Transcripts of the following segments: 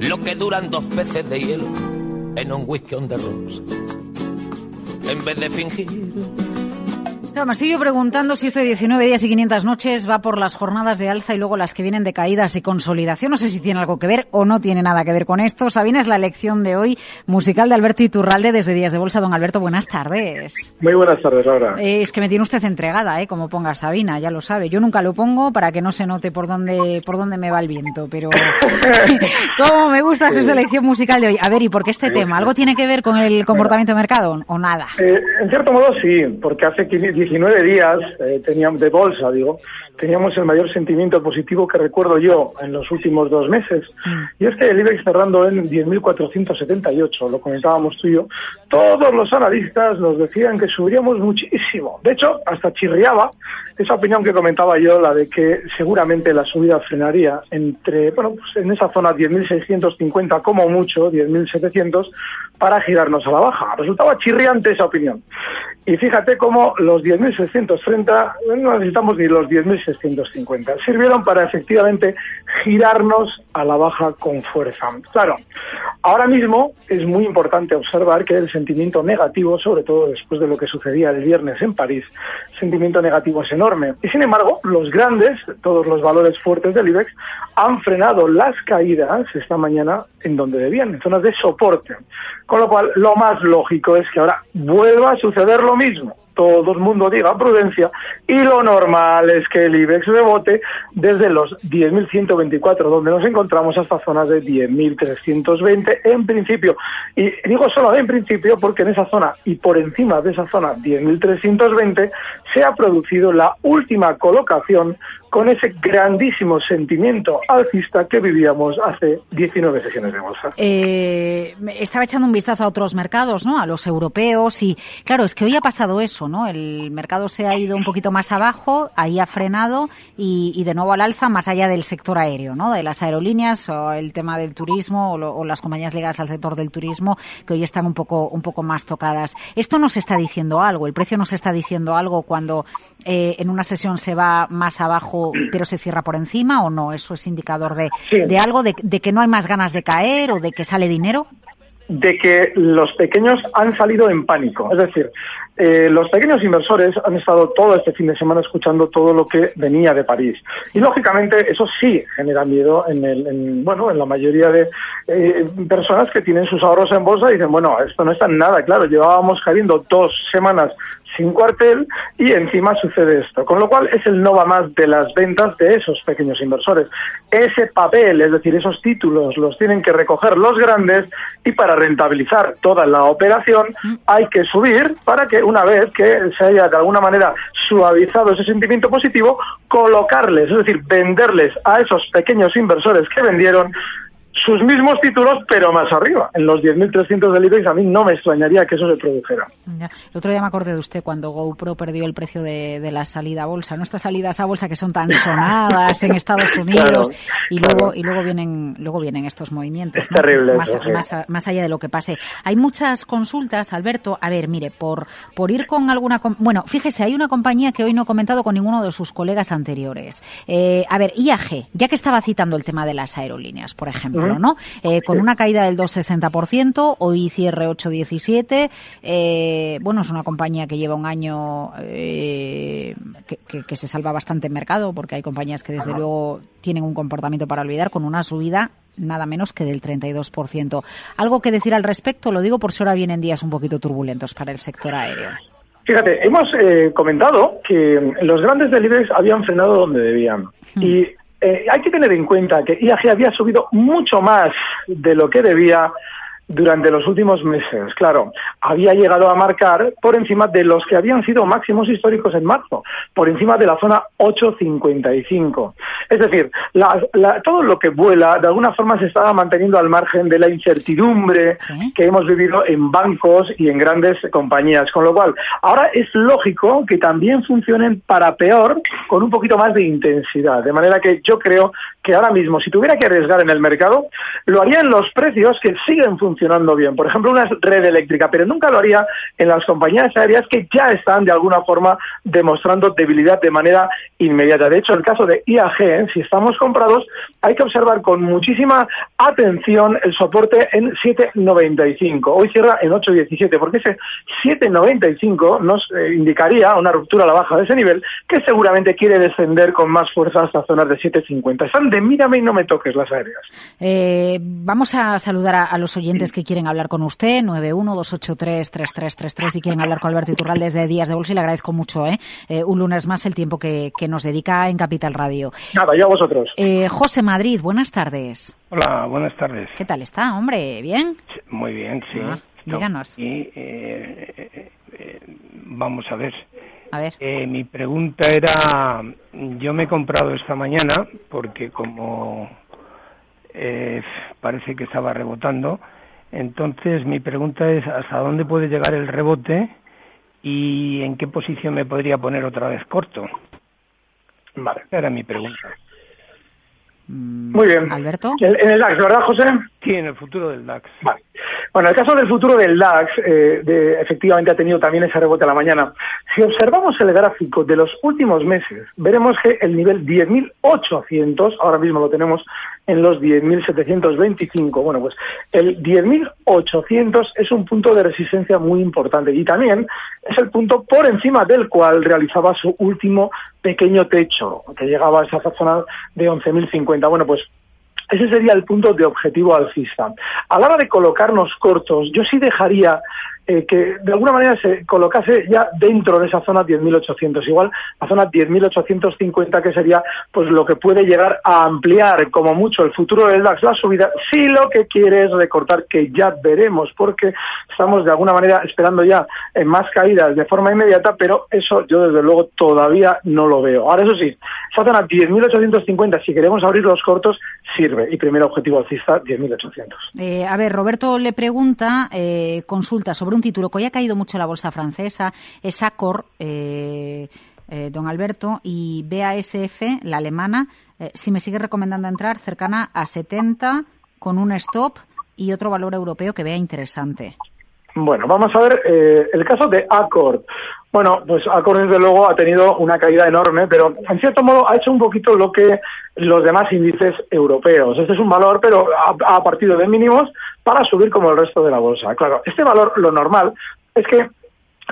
Lo que duran dos peces de hielo en un whisky on the rocks. En vez de fingir Claro, me estoy yo preguntando si esto de 19 días y 500 noches va por las jornadas de alza y luego las que vienen de caídas y consolidación. No sé si tiene algo que ver o no tiene nada que ver con esto. Sabina es la elección de hoy musical de Alberto Iturralde desde Días de Bolsa. Don Alberto, buenas tardes. Muy buenas tardes, Laura. Eh, es que me tiene usted entregada, ¿eh? Como ponga Sabina, ya lo sabe. Yo nunca lo pongo para que no se note por dónde, por dónde me va el viento, pero cómo me gusta su selección musical de hoy. A ver, ¿y por qué este tema? ¿Algo tiene que ver con el comportamiento de mercado o nada? Eh, en cierto modo sí, porque hace 19 días eh, teníamos de bolsa, digo, teníamos el mayor sentimiento positivo que recuerdo yo en los últimos dos meses. Y es que el IBEX cerrando en 10.478, lo comentábamos tú y yo, todos los analistas nos decían que subiríamos muchísimo. De hecho, hasta chirriaba esa opinión que comentaba yo, la de que seguramente la subida frenaría entre, bueno, pues en esa zona 10.650 como mucho, 10.700, para girarnos a la baja. Resultaba chirriante esa opinión. Y fíjate cómo los 10.630, no necesitamos ni los 10.650, sirvieron para efectivamente girarnos a la baja con fuerza. Claro, ahora mismo es muy importante observar que el sentimiento negativo, sobre todo después de lo que sucedía el viernes en París, sentimiento negativo es enorme. Y sin embargo, los grandes, todos los valores fuertes del IBEX, han frenado las caídas esta mañana en donde debían, en zonas de soporte. Con lo cual, lo más lógico es que ahora vuelva a suceder lo mismo. Todo el mundo diga prudencia y lo normal es que el IBEX rebote desde los 10.124 donde nos encontramos hasta zonas de 10.320 en principio. Y digo solo en principio porque en esa zona y por encima de esa zona 10.320 se ha producido la última colocación con ese grandísimo sentimiento alcista que vivíamos hace 19 sesiones de bolsa. Eh, estaba echando un vistazo a otros mercados, ¿no? A los europeos y, claro, es que hoy ha pasado eso, ¿no? El mercado se ha ido un poquito más abajo, ahí ha frenado y, y de nuevo al alza más allá del sector aéreo, ¿no? De las aerolíneas o el tema del turismo o, lo, o las compañías ligadas al sector del turismo que hoy están un poco, un poco más tocadas. Esto nos está diciendo algo, el precio nos está diciendo algo cuando eh, en una sesión se va más abajo pero se cierra por encima o no? ¿Eso es indicador de, Sí. de algo, de, de que no hay más ganas de caer o de que sale dinero? de que los pequeños han salido en pánico. Es decir, eh, los pequeños inversores han estado todo este fin de semana escuchando todo lo que venía de París. Y lógicamente eso sí genera miedo en, el, en, bueno, en la mayoría de eh, personas que tienen sus ahorros en bolsa y dicen, bueno, esto no está en nada claro. Llevábamos cayendo dos semanas sin cuartel y encima sucede esto. Con lo cual es el no va más de las ventas de esos pequeños inversores. Ese papel, es decir, esos títulos los tienen que recoger los grandes y para rentabilizar toda la operación hay que subir para que una vez que se haya de alguna manera suavizado ese sentimiento positivo, colocarles, es decir, venderles a esos pequeños inversores que vendieron sus mismos títulos, pero más arriba. En los 10.300 del IBEX a mí no me extrañaría que eso se produjera. Ya. El otro día me acordé de usted cuando GoPro perdió el precio de, de la salida a bolsa. Nuestras salidas a bolsa que son tan sonadas en Estados Unidos Claro, y luego claro. y luego vienen luego vienen estos movimientos. Es ¿no? terrible más, eso, sí. más, a- más allá de lo que pase. Hay muchas consultas, Alberto. A ver, mire, por por ir con alguna bueno, fíjese, hay una compañía que hoy no he comentado con ninguno de sus colegas anteriores. Eh, a ver, IAG, ya que estaba citando el tema de las aerolíneas, por ejemplo, Eh, con una caída del 2,60%, hoy cierre 8,17. Eh, bueno, es una compañía que lleva un año eh, que, que- que se salva bastante en mercado, porque hay compañías que desde luego tienen un comportamiento para olvidar con una subida nada menos que del 32%. ¿Algo que decir al respecto? Lo digo por si ahora vienen días un poquito turbulentos para el sector aéreo. Fíjate, hemos eh, comentado que los grandes del IBEX habían frenado donde debían. Y eh, hay que tener en cuenta que IAG había subido mucho más de lo que debía durante los últimos meses. Claro, había llegado a marcar por encima de los que habían sido máximos históricos en marzo, por encima de la zona 855. Es decir, todo lo que vuela de alguna forma se estaba manteniendo al margen de la incertidumbre que hemos vivido en bancos y en grandes compañías. Con lo cual, ahora es lógico que también funcionen para peor con un poquito más de intensidad. De manera que yo creo que ahora mismo, si tuviera que arriesgar en el mercado, lo haría en los precios que siguen funcionando bien. Por ejemplo, una red eléctrica, pero nunca lo haría en las compañías aéreas que ya están de alguna forma demostrando debilidad de manera inmediata. De hecho, el caso de IAG, ¿eh? si estamos comprados, hay que observar con muchísima atención el soporte en 7.95. Hoy cierra en 8.17, porque ese 7.95 nos eh, indicaría una ruptura a la baja de ese nivel que seguramente quiere descender con más fuerza hasta zonas de 7.50. Están de mírame y no me toques las aéreas. Eh, vamos a saludar a, los oyentes que quieren hablar con usted, 912833333, y quieren hablar con Alberto Iturralde desde Días de Bolsa y le agradezco mucho ¿eh? eh un lunes más el tiempo que, nos dedica en Capital Radio. Nada, ya vosotros. Eh, José Madrid, buenas tardes. Hola, buenas tardes. ¿Qué tal está, hombre? ¿Bien? muy bien, sí. Ah, díganos. Y, vamos a ver. A ver. Eh, mi pregunta era, yo me he comprado esta mañana porque como eh, parece que estaba rebotando, entonces mi pregunta es hasta dónde puede llegar el rebote y en qué posición me podría poner otra vez corto. Vale. Era mi pregunta. Mm, Muy bien. Alberto. En el DAX, ¿verdad, José? Sí, en el futuro del DAX. Vale. Bueno, el caso del futuro del DAX, eh, de, efectivamente ha tenido también ese rebote a la mañana. Si observamos el gráfico de los últimos meses, veremos que el nivel 10.800, ahora mismo lo tenemos en los 10.725, bueno, pues el 10.800 es un punto de resistencia muy importante y también es el punto por encima del cual realizaba su último pequeño techo, que llegaba a esa zona de 11.050. Bueno, pues ese sería el punto de objetivo alcista. A la hora de colocarnos cortos, yo sí dejaría eh, que de alguna manera se colocase ya dentro de esa zona 10.800. Igual la zona 10.850 que sería pues lo que puede llegar a ampliar como mucho el futuro del DAX, la subida, si lo que quiere es recortar, que ya veremos, porque estamos de alguna manera esperando ya en más caídas de forma inmediata, pero eso yo desde luego todavía no lo veo. Ahora eso sí, esa zona 10.850, si queremos abrir los cortos, sirve. Y primer objetivo alcista, 10.800. Eh, a ver, Roberto le pregunta, eh, consulta sobre un título que hoy ha caído mucho la bolsa francesa, es Accor, eh, eh, don Alberto, y BASF, la alemana, eh, si me sigue recomendando entrar, cercana a 70 con un stop y otro valor europeo que vea interesante. Bueno, vamos a ver el caso de Accor. Bueno, pues Accor desde luego ha tenido una caída enorme, pero en cierto modo ha hecho un poquito lo que los demás índices europeos. Este es un valor, pero ha, partido de mínimos para subir como el resto de la bolsa. Claro, este valor lo normal es que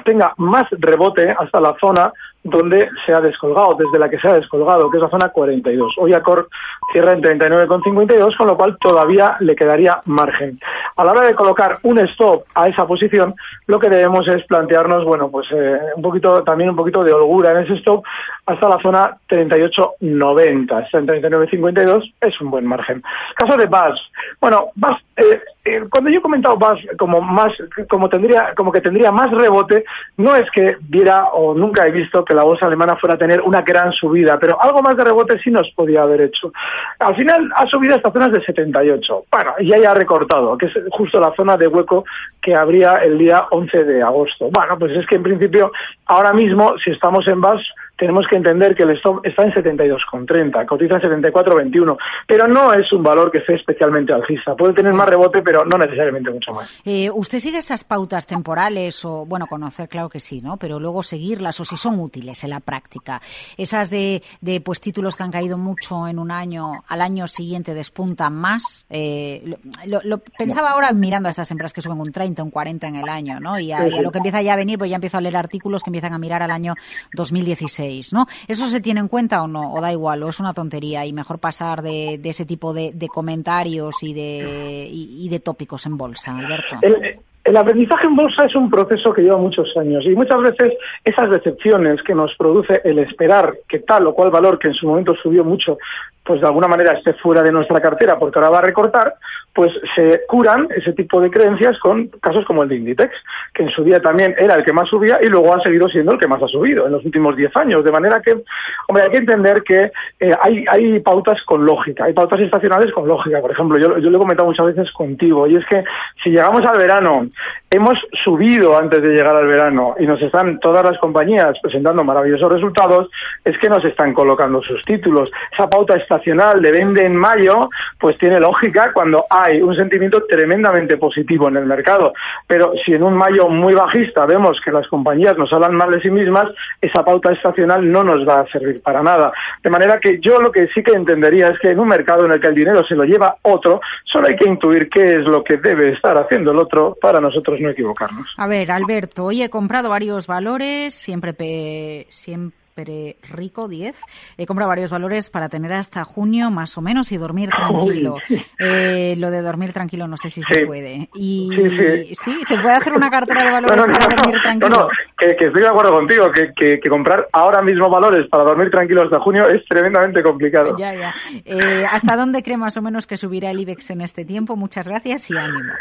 tenga más rebote hasta la zona donde se ha descolgado, desde la que se ha descolgado, que es la zona 42. Hoy Accor cierra en 39,52, con lo cual todavía le quedaría margen. A la hora de colocar un stop a esa posición, lo que debemos es plantearnos, bueno, pues eh, un poquito, también un poquito de holgura en ese stop hasta la zona 38,90. Está en 39,52, es un buen margen. Caso de BAS. Bueno, BAS, eh, eh, cuando yo he comentado BAS como más, como tendría, como que tendría más rebote, no es que viera o nunca he visto que la bolsa alemana fuera a tener una gran subida, pero algo más de rebote sí nos podía haber hecho. Al final ha subido hasta zonas de 78. Bueno, y ya ha recortado, que es justo la zona de hueco que habría el día 11 de agosto. Bueno, pues es que en principio, ahora mismo, si estamos en BAS, tenemos que entender que el stop está en 72,30, cotiza en 74,21, pero no es un valor que esté especialmente alcista. Puede tener más rebote, pero no necesariamente mucho más. Eh, ¿Usted sigue esas pautas temporales o, bueno, conocer, claro que sí, ¿no? Pero luego seguirlas o si son útiles en la práctica. Esas de, de pues títulos que han caído mucho en un año, al año siguiente despuntan más. Eh, lo, pensaba ahora mirando a esas empresas que suben un 30, un 40 en el año, ¿no? Y a, y a lo que empieza ya a venir, pues ya empiezo a leer artículos que empiezan a mirar al año 2016. ¿No? ¿Eso se tiene en cuenta o no? ¿O da igual? ¿O es una tontería? Y mejor pasar de, ese tipo de, comentarios y de, y, de tópicos en bolsa, Alberto. El, aprendizaje en bolsa es un proceso que lleva muchos años y muchas veces esas decepciones que nos produce el esperar que tal o cual valor que en su momento subió mucho pues de alguna manera esté fuera de nuestra cartera porque ahora va a recortar, pues se curan ese tipo de creencias con casos como el de Inditex, que en su día también era el que más subía y luego ha seguido siendo el que más ha subido en los últimos 10 años. De manera que, hombre, hay que entender que eh, hay, hay pautas con lógica, hay pautas estacionales con lógica. Por ejemplo, yo, yo lo he comentado muchas veces contigo, y es que si llegamos al verano, hemos subido antes de llegar al verano y nos están todas las compañías presentando maravillosos resultados, es que nos están colocando sus títulos. Esa pauta estacional de vende en mayo, pues tiene lógica cuando hay un sentimiento tremendamente positivo en el mercado. Pero si en un mayo muy bajista vemos que las compañías nos hablan mal de sí mismas, esa pauta estacional no nos va a servir para nada. De manera que yo lo que sí que entendería es que en un mercado en el que el dinero se lo lleva otro, solo hay que intuir qué es lo que debe estar haciendo el otro para nosotros no equivocarnos. A ver, Alberto, hoy he comprado varios valores, siempre, pe... siempre Rico 10. He comprado varios valores para tener hasta junio más o menos y dormir tranquilo. Eh, lo de dormir tranquilo no sé si se puede. Y sí, se puede hacer una cartera de valores para dormir tranquilo. No, que, estoy de acuerdo contigo, que, que, comprar ahora mismo valores para dormir tranquilo hasta junio es tremendamente complicado. Ya, ya. Eh, ¿Hasta dónde cree más o menos que subirá el IBEX en este tiempo? Muchas gracias y ánimo.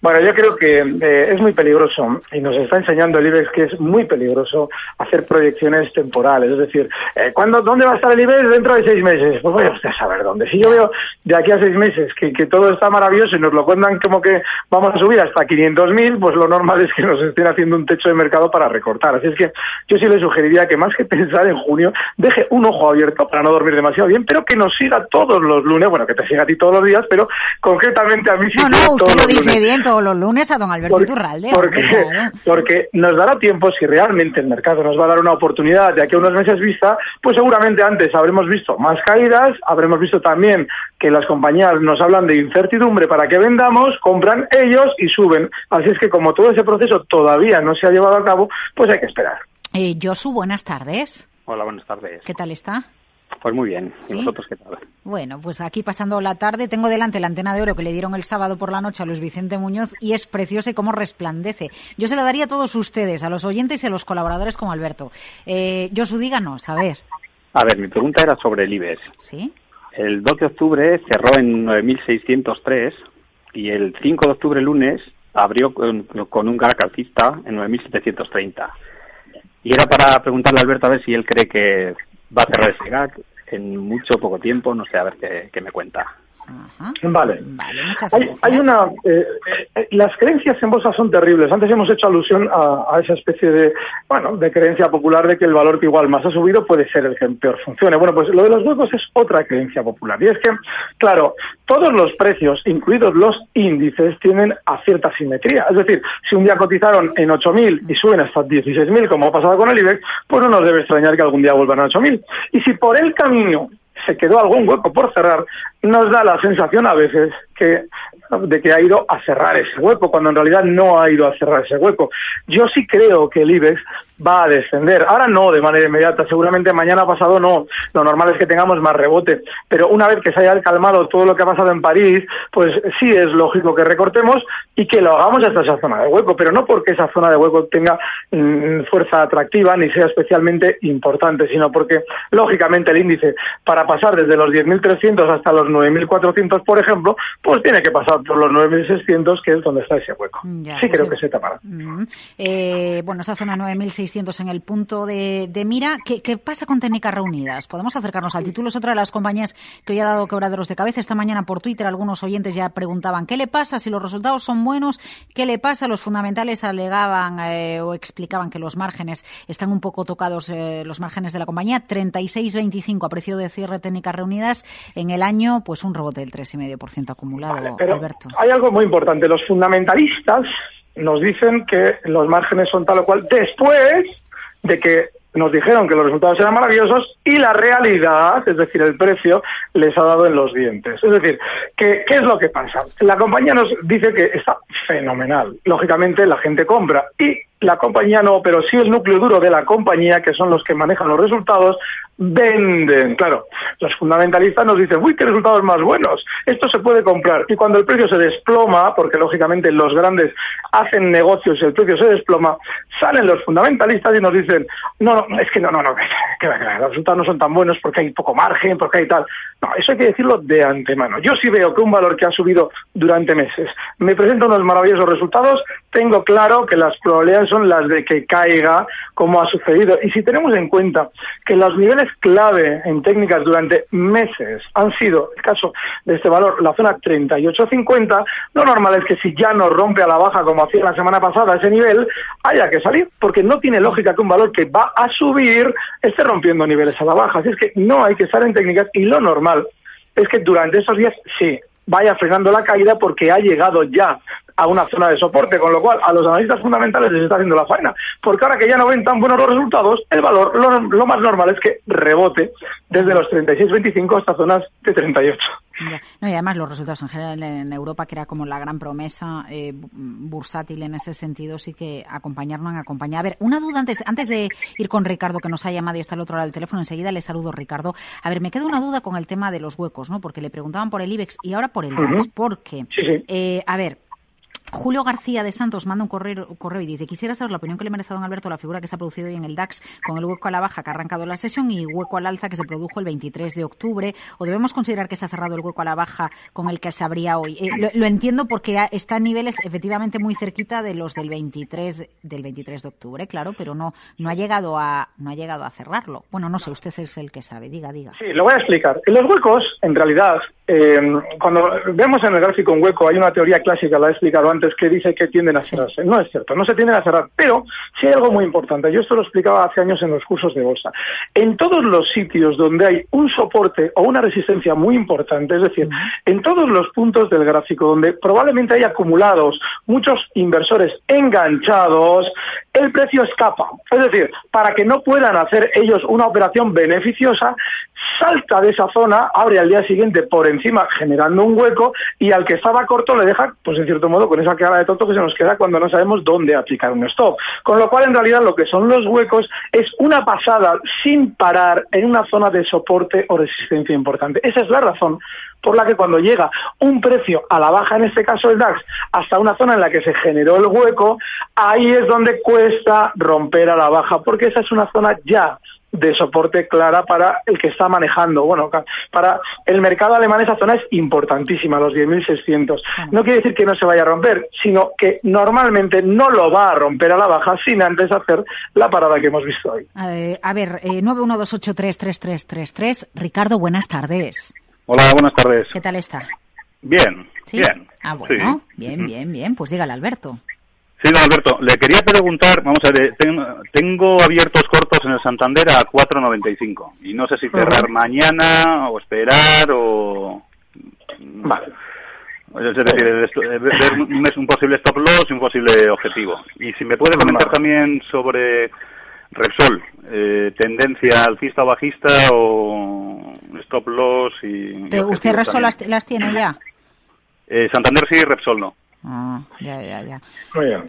Bueno, yo creo que eh, es muy peligroso y nos está enseñando el IBEX que es muy peligroso hacer proyecciones temporales. Es decir, eh, ¿cuándo, ¿dónde va a estar el IBEX dentro de seis meses? Pues voy a saber dónde. Si yo veo de aquí a seis meses que, que todo está maravilloso y nos lo cuentan como que vamos a subir hasta 500.000, pues lo normal es que nos estén haciendo un techo de mercado para recortar. Así es que yo sí le sugeriría que más que pensar en junio, deje un ojo abierto para no dormir demasiado bien, pero que nos siga todos los lunes. Bueno, que te siga a ti todos los días, pero concretamente a mí sí. No, no, usted lo dice bien todos los lunes a don Alberto Iturralde. Porque, porque nos dará tiempo, si realmente el mercado nos va a dar una oportunidad de aquí a unos meses vista, pues seguramente antes habremos visto más caídas, habremos visto también que las compañías nos hablan de incertidumbre para que vendamos, compran ellos y suben. Así es que como todo ese proceso todavía no se ha llevado a cabo, pues hay que esperar. Eh, Josu, buenas tardes. Hola, buenas tardes. ¿Qué tal está? Pues muy bien. ¿Y vosotros qué tal? Bueno, pues aquí pasando la tarde tengo delante la antena de oro que le dieron el sábado por la noche a Luis Vicente Muñoz y es preciosa y cómo resplandece. Yo se la daría a todos ustedes, a los oyentes y a los colaboradores como Alberto. Eh, Josu, díganos, a ver. A ver, mi pregunta era sobre el IBEX. Sí. El 2 de octubre cerró en 9.603 y el 5 de octubre, lunes, abrió con, con un gap alcista en 9.730. Y era para preguntarle a Alberto a ver si él cree que va a cerrar ese gag en mucho poco tiempo, no sé, a ver qué, qué me cuenta. Vale. hay, una. Eh, eh, las creencias en bolsa son terribles. Antes hemos hecho alusión a, esa especie de, bueno, de creencia popular de que el valor que igual más ha subido puede ser el que peor funcione. Bueno, pues lo de los huecos es otra creencia popular. Y es que, claro, todos los precios, incluidos los índices, tienen a cierta simetría. Es decir, si un día cotizaron en 8.000 y suben hasta 16.000, como ha pasado con el IBEX, pues no nos debe extrañar que algún día vuelvan a 8.000. Y si por el camino se quedó algún hueco por cerrar, nos da la sensación a veces que de que ha ido a cerrar ese hueco, cuando en realidad no ha ido a cerrar ese hueco. Yo sí creo que el IBEX va a descender. Ahora no de manera inmediata, seguramente mañana pasado no. Lo normal es que tengamos más rebote. Pero una vez que se haya calmado todo lo que ha pasado en París, pues sí es lógico que recortemos y que lo hagamos hasta esa zona de hueco. Pero no porque esa zona de hueco tenga mm, fuerza atractiva ni sea especialmente importante, sino porque lógicamente el índice para pasar desde los 10.300 hasta los 9.400, por ejemplo, pues tiene que pasar por los 9.600, que es donde está ese hueco. sí pues creo que se tapará. eh, bueno, esa zona 9.600 en el punto de, mira. ¿Qué, pasa con técnicas reunidas? Podemos acercarnos al título. Es otra de las compañías que hoy ha dado quebraderos de cabeza. Esta mañana por Twitter algunos oyentes ya preguntaban ¿qué le pasa si los resultados son buenos? ¿Qué le pasa? Los fundamentales alegaban eh, o explicaban que los márgenes están un poco tocados, eh, los márgenes de la compañía. 36.25 a precio de cierre técnicas reunidas. En el año, pues un rebote del 3,5% acumulado, Alberto. Hay algo muy importante. Los fundamentalistas nos dicen que los márgenes son tal o cual después de que nos dijeron que los resultados eran maravillosos y la realidad, es decir, el precio, les ha dado en los dientes. Es decir, ¿qué, ¿qué es lo que pasa? La compañía nos dice que está fenomenal. Lógicamente la gente compra y la compañía no, pero sí el núcleo duro de la compañía, que son los que manejan los resultados, venden. Claro, los fundamentalistas nos dicen, uy, qué resultados más buenos, esto se puede comprar. Y cuando el precio se desploma, porque lógicamente los grandes hacen negocios y el precio se desploma, salen los fundamentalistas y nos dicen, no, no, es que no, no, no, que, los resultados no son tan buenos porque hay poco margen, porque hay tal. No, eso hay que decirlo de antemano. Yo sí veo que un valor que ha subido durante meses me presenta unos maravillosos resultados, tengo claro que las probabilidades son las de que caiga como ha sucedido. Y si tenemos en cuenta que los niveles clave en técnicas durante meses han sido, el caso de este valor, la zona 38.50, lo normal es que si ya no rompe a la baja como hacía la semana pasada ese nivel, haya que salir, porque no tiene lógica que un valor que va a subir esté rompiendo niveles a la baja. Así es que no hay que estar en técnicas y lo normal es que durante esos días sí vaya frenando la caída porque ha llegado ya a una zona de soporte, con lo cual a los analistas fundamentales les está haciendo la faena, porque ahora que ya no ven tan buenos los resultados, el valor lo, más normal es que rebote desde los 36-25 hasta zonas de 38. No, y además los resultados en general en Europa, que era como la gran promesa eh, bursátil en ese sentido, sí que acompañarnos en acompañar. A ver, una duda antes, antes de ir con Ricardo, que nos ha llamado y está al otro lado del teléfono, enseguida le saludo, Ricardo. A ver, me queda una duda con el tema de los huecos, ¿no? Porque le preguntaban por el IBEX y ahora por el DAX, porque, eh, a ver, Julio García de Santos manda un correo, correo, y dice, quisiera saber la opinión que le merece a don Alberto la figura que se ha producido hoy en el DAX con el hueco a la baja que ha arrancado la sesión y hueco al alza que se produjo el 23 de octubre. ¿O debemos considerar que se ha cerrado el hueco a la baja con el que se abría hoy? Eh, lo, entiendo porque está en niveles efectivamente muy cerquita de los del 23 de, del 23 de octubre, claro, pero no, no, ha llegado a, no ha llegado a cerrarlo. Bueno, no sé, usted es el que sabe. Diga, diga. Sí, lo voy a explicar. En los huecos, en realidad, eh, cuando vemos en el gráfico un hueco, hay una teoría clásica, la he explicado antes, que dice que tienden a cerrarse. No es cierto, no se tienden a cerrar. Pero sí hay algo muy importante. Yo esto lo explicaba hace años en los cursos de bolsa. En todos los sitios donde hay un soporte o una resistencia muy importante, es decir, en todos los puntos del gráfico donde probablemente hay acumulados muchos inversores enganchados, el precio escapa. Es decir, para que no puedan hacer ellos una operación beneficiosa, salta de esa zona, abre al día siguiente por encima generando un hueco y al que estaba corto le deja, pues en cierto modo, con esa cara de tonto que se nos queda cuando no sabemos dónde aplicar un stop. Con lo cual, en realidad, lo que son los huecos es una pasada sin parar en una zona de soporte o resistencia importante. Esa es la razón por la que cuando llega un precio a la baja, en este caso el DAX, hasta una zona en la que se generó el hueco, ahí es donde cuesta romper a la baja, porque esa es una zona ya de soporte clara para el que está manejando. Bueno, para el mercado alemán esa zona es importantísima, los 10.600. No quiere decir que no se vaya a romper, sino que normalmente no lo va a romper a la baja sin antes hacer la parada que hemos visto hoy. Eh, a ver, eh, 912833333. Ricardo, buenas tardes. Hola, buenas tardes. ¿Qué tal está? Bien, bien. Ah, bueno, bien, bien, bien. Pues dígale, Alberto. Sí, don Alberto, le quería preguntar, vamos a ver, tengo, abiertos cortos en el Santander a 4.95 y no sé si cerrar mañana o esperar o... Vale. Es decir, ver un, posible stop loss y un posible objetivo. Y si me puede comentar también sobre Repsol, eh, tendencia alcista o bajista o stop loss y... ¿Pero usted Repsol las, las, tiene ya? Eh, Santander sí, Repsol no. Ah, ya, ya, ya.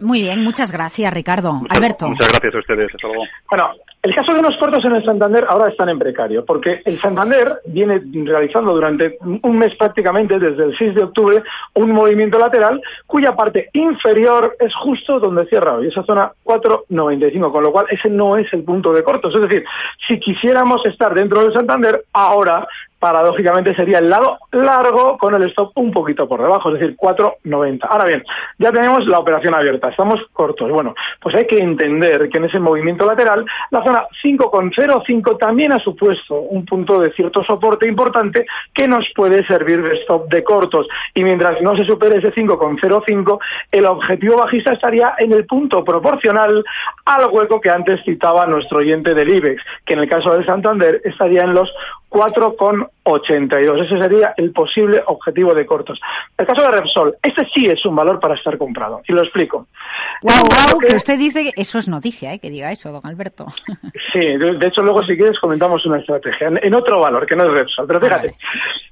Muy bien. muchas gracias, Ricardo. Alberto. Muchas gracias a ustedes. Hasta luego. Bueno, el caso de los cortos en el Santander ahora están en precario, porque el Santander viene realizando durante un mes prácticamente, desde el 6 de octubre, un movimiento lateral cuya parte inferior es justo donde cierra hoy, esa zona 4.95, con lo cual ese no es el punto de cortos. Es decir, si quisiéramos estar dentro del Santander, ahora paradójicamente sería el lado largo con el stop un poquito por debajo, es decir, 4.90. Ahora bien, ya tenemos la operación abierta, estamos cortos. Bueno, pues hay que entender que en ese movimiento lateral la zona 5.05 también ha supuesto un punto de cierto soporte importante que nos puede servir de stop de cortos. Y mientras no se supere ese 5.05, el objetivo bajista estaría en el punto proporcional al hueco que antes citaba nuestro oyente del IBEX, que en el caso del Santander estaría en los 4,82. Ese sería el posible objetivo de cortos. El caso de Repsol, este sí es un valor para estar comprado. Y lo explico. Wow, que... usted dice que eso es noticia, ¿eh? que diga eso, don Alberto. Sí, de, hecho luego si quieres comentamos una estrategia en, otro valor, que no es Repsol. Pero fíjate,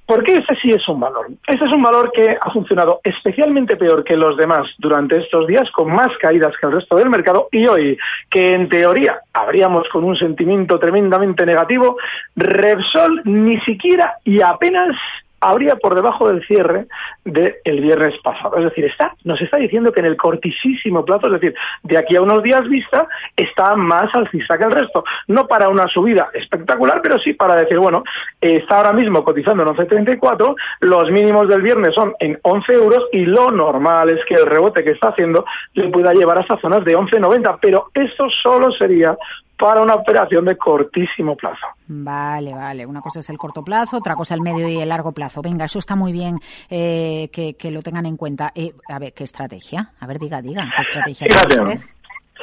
Porque ese sí es un valor. Ese es un valor que ha funcionado especialmente peor que los demás durante estos días, con más caídas que el resto del mercado, y hoy, que en teoría habríamos con un sentimiento tremendamente negativo, Repsol ni siquiera y apenas habría por debajo del cierre del viernes pasado. Es decir, está, nos está diciendo que en el cortísimo plazo, es decir, de aquí a unos días vista, está más alcista que el resto. No para una subida espectacular, pero sí para decir, bueno, está ahora mismo cotizando en 11.34, los mínimos del viernes son en 11 euros y lo normal es que el rebote que está haciendo le pueda llevar hasta zonas de 11.90, pero eso solo sería para una operación de cortísimo plazo. Vale, vale. Una cosa es el corto plazo, otra cosa el medio y el largo plazo. Venga, eso está muy bien eh, que, lo tengan en cuenta. Eh, a ver, ¿qué estrategia? A ver, diga, diga, ¿qué estrategia tiene usted?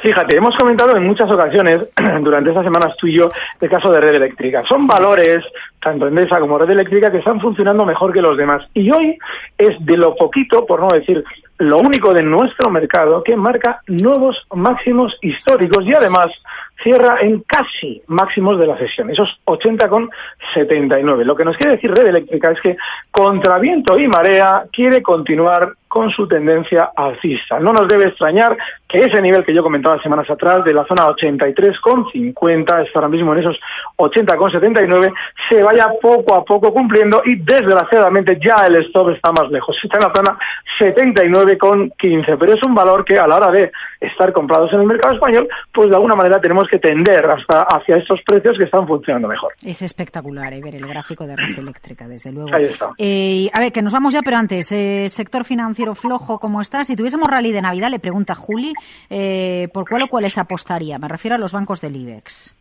Fíjate, hemos comentado en muchas ocasiones durante estas semanas tú y yo el caso de red eléctrica. Son valores, tanto Endesa como red eléctrica, que están funcionando mejor que los demás. Y hoy es de lo poquito, por no decir lo único de nuestro mercado, que marca nuevos máximos históricos y además cierra en casi máximos de la sesión, esos 80,79. Lo que nos quiere decir Red Eléctrica es que contra viento y marea quiere continuar con su tendencia alcista. No nos debe extrañar que ese nivel que yo comentaba semanas atrás de la zona 83,50, está ahora mismo en esos 80,79, se vaya poco a poco cumpliendo y desgraciadamente ya el stop está más lejos. Está en la zona 79,15, pero es un valor que a la hora de estar comprados en el mercado español, pues de alguna manera tenemos que tender hasta hacia estos precios que están funcionando mejor. Es espectacular eh, ver el gráfico de red eléctrica, desde luego. Ahí está. Eh, a ver, que nos vamos ya, pero antes, eh, sector financiero flojo, ¿cómo está? Si tuviésemos rally de Navidad, le pregunta Juli, eh, ¿por cuál o cuáles apostaría? Me refiero a los bancos del IBEX.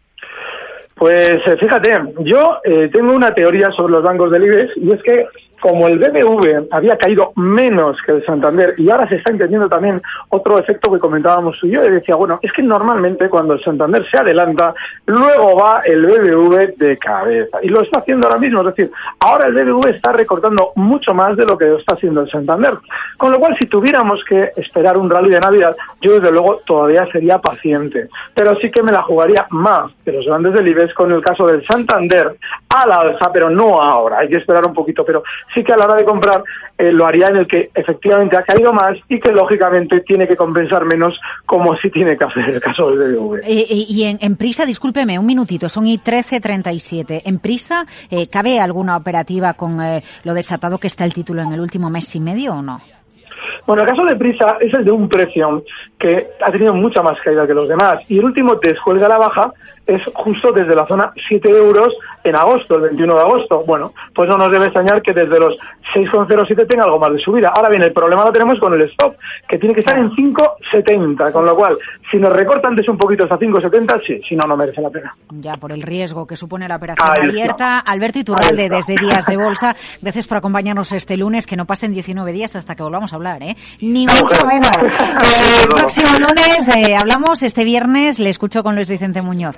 Pues fíjate, yo tengo una teoría sobre los bancos del IBEX y es que como el BBV había caído menos que el Santander y ahora se está entendiendo también otro efecto que comentábamos tú y yo, y decía, bueno, es que normalmente cuando el Santander se adelanta, luego va el BBV de cabeza. Y lo está haciendo ahora mismo, es decir, ahora el BBV está recortando mucho más de lo que está haciendo el Santander. Con lo cual, si tuviéramos que esperar un rally de Navidad, yo desde luego todavía sería paciente. Pero sí que me la jugaría más de los grandes del IBEX con el caso del Santander a la alza, pero no ahora. Hay que esperar un poquito, pero sí que a la hora de comprar eh, lo haría en el que efectivamente ha caído más y que lógicamente tiene que compensar menos como si tiene que hacer el caso del BBV. Eh, eh, y en, Prisa, discúlpeme, un minutito, son y 13.37. ¿En Prisa cabe alguna operativa con lo desatado que está el título en el último mes y medio o no? Bueno, el caso de Prisa es el de un precio que ha tenido mucha más caída que los demás y el último descuelga la baja es justo desde la zona 7 euros en agosto, el 21 de agosto. Bueno, pues no nos debe extrañar que desde los 6,07 tenga algo más de subida. Ahora bien, el problema lo tenemos con el stop, que tiene que estar en 5,70, con lo cual, si nos recortan antes un poquito hasta 5,70, sí, si no, no merece la pena. Ya, por el riesgo que supone la operación abierta. Alberto Iturralde, desde Días de Bolsa, gracias por acompañarnos este lunes, que no pasen 19 días hasta que volvamos a hablar, ¿eh? Ni mucho menos. el próximo lunes eh, hablamos, este viernes le escucho con Luis Vicente Muñoz.